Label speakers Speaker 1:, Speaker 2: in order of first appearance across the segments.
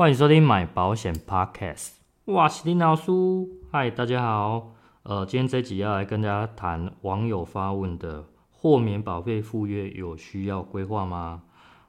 Speaker 1: 欢迎收听买保险 Podcast。哇，是林老师，嗨，大家好。呃，今天这集要来跟大家谈网友发问的豁免保费赴约有需要规划吗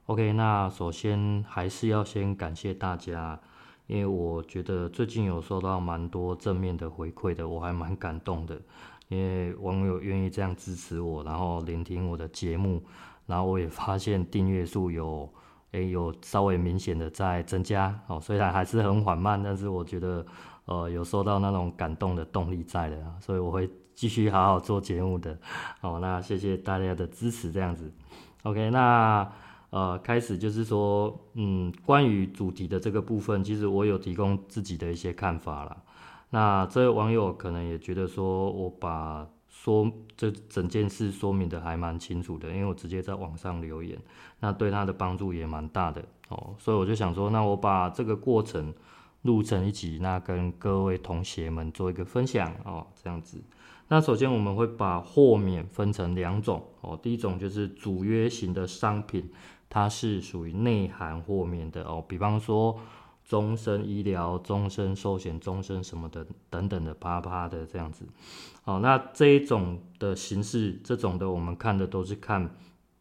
Speaker 1: ？OK，那首先还是要先感谢大家，因为我觉得最近有收到蛮多正面的回馈的，我还蛮感动的。因为网友愿意这样支持我，然后聆听我的节目，然后我也发现订阅数有。诶，有稍微明显的在增加哦，虽然还是很缓慢，但是我觉得，呃，有受到那种感动的动力在的，所以我会继续好好做节目的。好，那谢谢大家的支持，这样子。OK，那呃，开始就是说，嗯，关于主题的这个部分，其实我有提供自己的一些看法啦。那这位网友可能也觉得说我把。说这整件事说明的还蛮清楚的，因为我直接在网上留言，那对他的帮助也蛮大的哦，所以我就想说，那我把这个过程录成一集，那跟各位同学们做一个分享哦，这样子。那首先我们会把豁免分成两种哦，第一种就是主约型的商品，它是属于内涵豁免的哦，比方说。终身医疗、终身寿险、终身什么的等等的啪啪的这样子，好，那这一种的形式，这种的我们看的都是看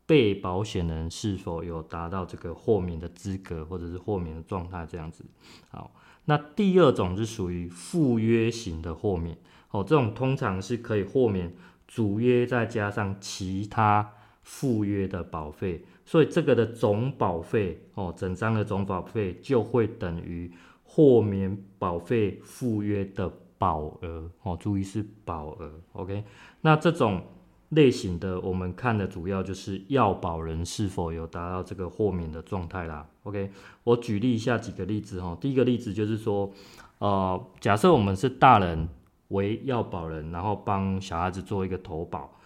Speaker 1: 被保险人是否有达到这个豁免的资格或者是豁免的状态这样子。好，那第二种是属于附约型的豁免，哦，这种通常是可以豁免主约再加上其他附约的保费。所以这个的总保费哦，整张的总保费就会等于豁免保费附约的保额哦，注意是保额，OK？那这种类型的，我们看的主要就是要保人是否有达到这个豁免的状态啦，OK？我举例一下几个例子哈，第一个例子就是说，呃，假设我们是大人为要保人，然后帮小孩子做一个投保，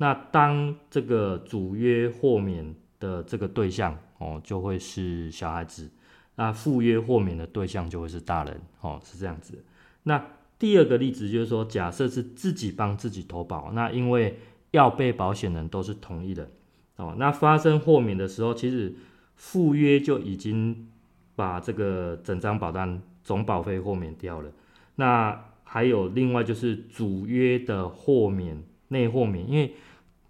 Speaker 1: 那当这个主约豁免的这个对象哦，就会是小孩子，那附约豁免的对象就会是大人哦，是这样子。那第二个例子就是说，假设是自己帮自己投保，那因为要被保险人都是同意的哦，那发生豁免的时候，其实附约就已经把这个整张保单总保费豁免掉了。那还有另外就是主约的豁免内豁免，因为。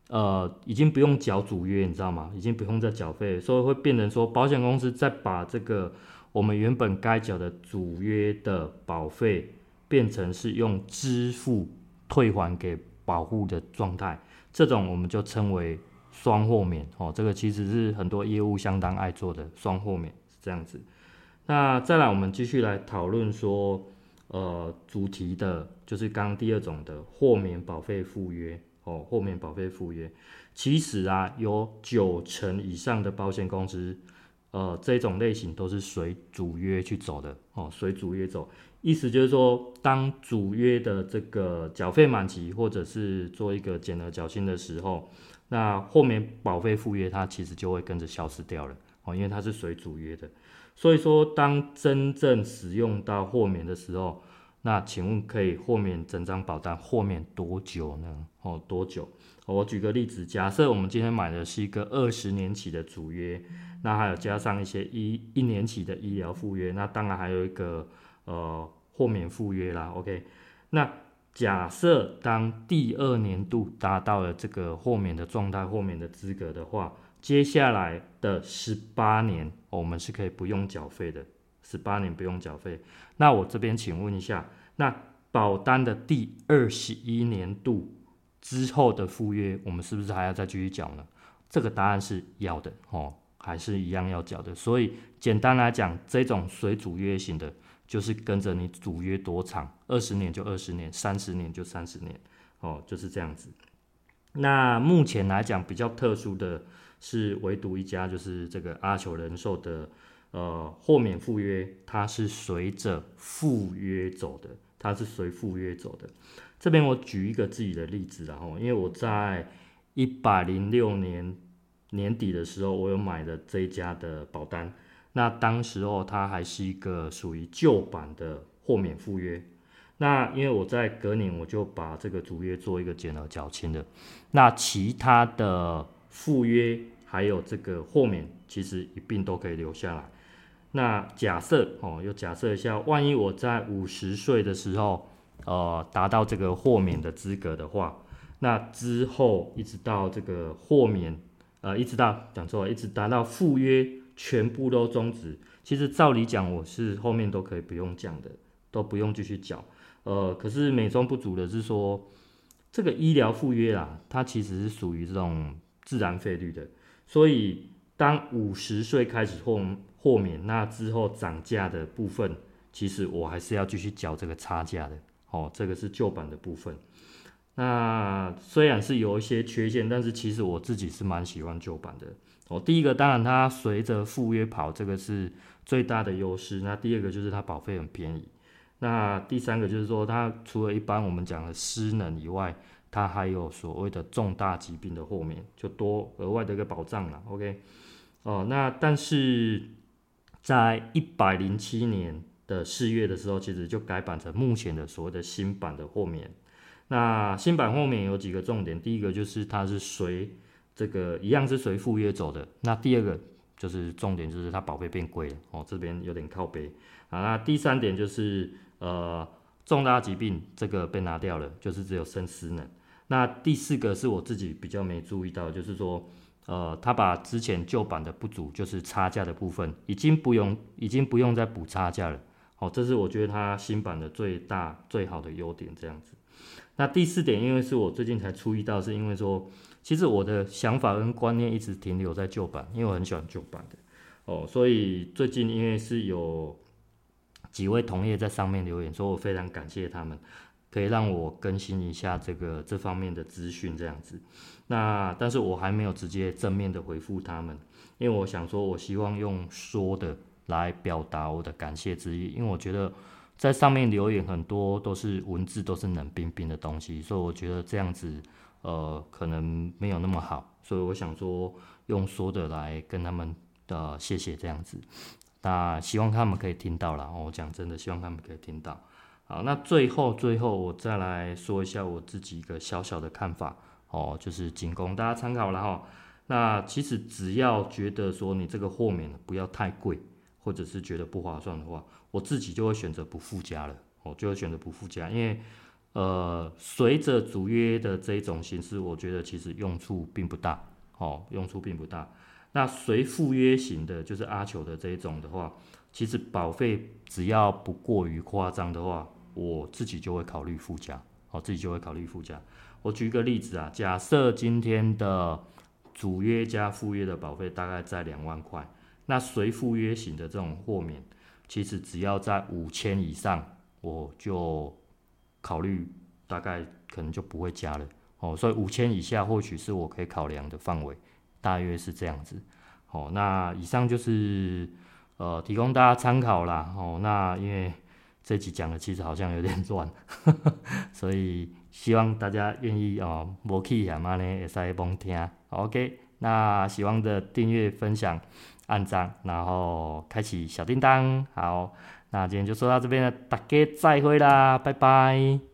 Speaker 1: 呃，已经不用缴主约，你知道吗？已经不用再缴费，所以会变成说，保险公司再把这个我们原本该缴的主约的保费，变成是用支付退还给保户的状态，这种我们就称为双豁免哦。这个其实是很多业务相当爱做的双豁免，是这样子。那再来，我们继续来讨论说，呃，主题的就是刚刚第二种的豁免保费附约。哦，豁免保费附约，其实啊，有九成以上的保险公司，呃，这种类型都是随主约去走的。哦，随主约走，意思就是说，当主约的这个缴费满期，或者是做一个减额缴清的时候，那豁免保费附约它其实就会跟着消失掉了。哦，因为它是随主约的，所以说，当真正使用到豁免的时候，那请问可以豁免整张保单豁免多久呢？哦，多久？我举个例子，假设我们今天买的是一个二十年期的主约，那还有加上一些一一年期的医疗附约，那当然还有一个呃豁免附约啦。OK，那假设当第二年度达到了这个豁免的状态、豁免的资格的话，接下来的十八年我们是可以不用缴费的。十八年不用缴费，那我这边请问一下，那保单的第二十一年度之后的赴约，我们是不是还要再继续缴呢？这个答案是要的哦，还是一样要缴的。所以简单来讲，这种随主约型的，就是跟着你主约多长，二十年就二十年，三十年就三十年，哦，就是这样子。那目前来讲比较特殊的是，唯独一家就是这个阿球人寿的。呃，豁免附约它是随着附约走的，它是随附约走的。这边我举一个自己的例子，然后因为我在一百零六年年底的时候，我有买了这一家的保单，那当时候它还是一个属于旧版的豁免附约。那因为我在隔年我就把这个主约做一个减额缴清的，那其他的附约还有这个豁免，其实一并都可以留下来。那假设哦，又假设一下，万一我在五十岁的时候，呃，达到这个豁免的资格的话，那之后一直到这个豁免，呃，一直到讲错了，一直达到附约全部都终止，其实照理讲，我是后面都可以不用讲的，都不用继续缴。呃，可是美中不足的是说，这个医疗附约啊，它其实是属于这种自然费率的，所以当五十岁开始豁豁免，那之后涨价的部分，其实我还是要继续缴这个差价的。哦，这个是旧版的部分。那虽然是有一些缺陷，但是其实我自己是蛮喜欢旧版的。哦，第一个当然它随着赴约跑，这个是最大的优势。那第二个就是它保费很便宜。那第三个就是说，它除了一般我们讲的失能以外，它还有所谓的重大疾病的豁免，就多额外的一个保障了。OK，哦，那但是在一百零七年的四月的时候，其实就改版成目前的所谓的新版的豁免。那新版豁免有几个重点，第一个就是它是随这个一样是随赴约走的。那第二个就是重点就是它保费变贵了哦，这边有点靠背啊。那第三点就是。呃，重大疾病这个被拿掉了，就是只有剩失能。那第四个是我自己比较没注意到，就是说，呃，他把之前旧版的不足，就是差价的部分，已经不用，已经不用再补差价了。哦，这是我觉得它新版的最大最好的优点，这样子。那第四点，因为是我最近才注意到，是因为说，其实我的想法跟观念一直停留在旧版，因为我很喜欢旧版的。哦，所以最近因为是有。几位同业在上面留言，说我非常感谢他们，可以让我更新一下这个这方面的资讯这样子。那但是我还没有直接正面的回复他们，因为我想说，我希望用说的来表达我的感谢之意，因为我觉得在上面留言很多都是文字都是冷冰冰的东西，所以我觉得这样子呃可能没有那么好，所以我想说用说的来跟他们的、呃、谢谢这样子。那希望他们可以听到了，我讲真的，希望他们可以听到。好，那最后最后我再来说一下我自己一个小小的看法哦，就是仅供大家参考了哈。那其实只要觉得说你这个豁免不要太贵，或者是觉得不划算的话，我自己就会选择不附加了，我就会选择不附加，因为呃，随着主约的这一种形式，我觉得其实用处并不大，哦，用处并不大。那随附约型的，就是阿球的这一种的话，其实保费只要不过于夸张的话，我自己就会考虑附加，我自己就会考虑附加。我举一个例子啊，假设今天的主约加附约的保费大概在两万块，那随附约型的这种豁免，其实只要在五千以上，我就考虑大概可能就不会加了哦。所以五千以下或许是我可以考量的范围。大约是这样子，哦，那以上就是呃提供大家参考啦，哦，那因为这集讲的其实好像有点 乱，所以希望大家愿意哦，无去呀嘛呢，会使帮听，OK，那喜欢的订阅、分享、按赞，然后开启小叮当，好，那今天就说到这边了，大家再会啦，拜拜。